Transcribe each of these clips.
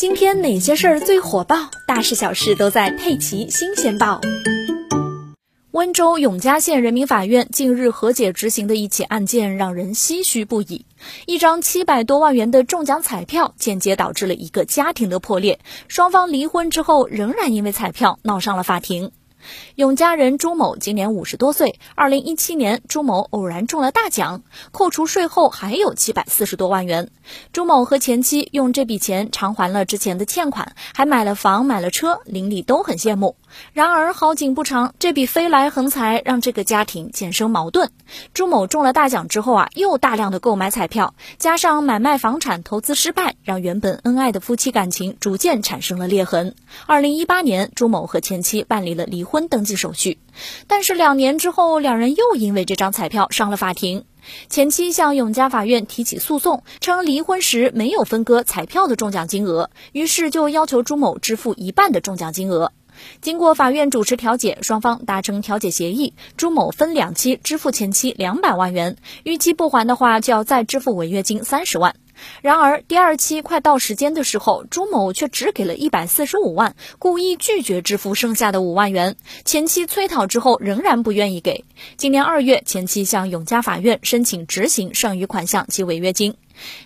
今天哪些事儿最火爆？大事小事都在《佩奇新鲜报》。温州永嘉县人民法院近日和解执行的一起案件让人唏嘘不已。一张七百多万元的中奖彩票，间接导致了一个家庭的破裂。双方离婚之后，仍然因为彩票闹上了法庭。永嘉人朱某今年五十多岁。二零一七年，朱某偶然中了大奖，扣除税后还有七百四十多万元。朱某和前妻用这笔钱偿还了之前的欠款，还买了房、买了车，邻里都很羡慕。然而好景不长，这笔飞来横财让这个家庭渐生矛盾。朱某中了大奖之后啊，又大量的购买彩票，加上买卖房产投资失败，让原本恩爱的夫妻感情逐渐产生了裂痕。二零一八年，朱某和前妻办理了离婚。婚登记手续，但是两年之后，两人又因为这张彩票上了法庭。前妻向永嘉法院提起诉讼，称离婚时没有分割彩票的中奖金额，于是就要求朱某支付一半的中奖金额。经过法院主持调解，双方达成调解协议，朱某分两期支付前妻两百万元，逾期不还的话，就要再支付违约金三十万。然而，第二期快到时间的时候，朱某却只给了一百四十五万，故意拒绝支付剩下的五万元。前妻催讨之后，仍然不愿意给。今年二月，前妻向永嘉法院申请执行剩余款项及违约金。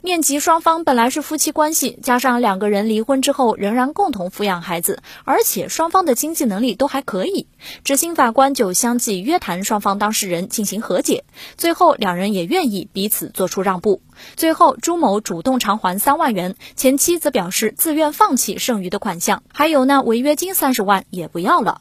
念及双方本来是夫妻关系，加上两个人离婚之后仍然共同抚养孩子，而且双方的经济能力都还可以，执行法官就相继约谈双方当事人进行和解。最后两人也愿意彼此做出让步。最后朱某主动偿还三万元，前妻则表示自愿放弃剩余的款项，还有那违约金三十万也不要了。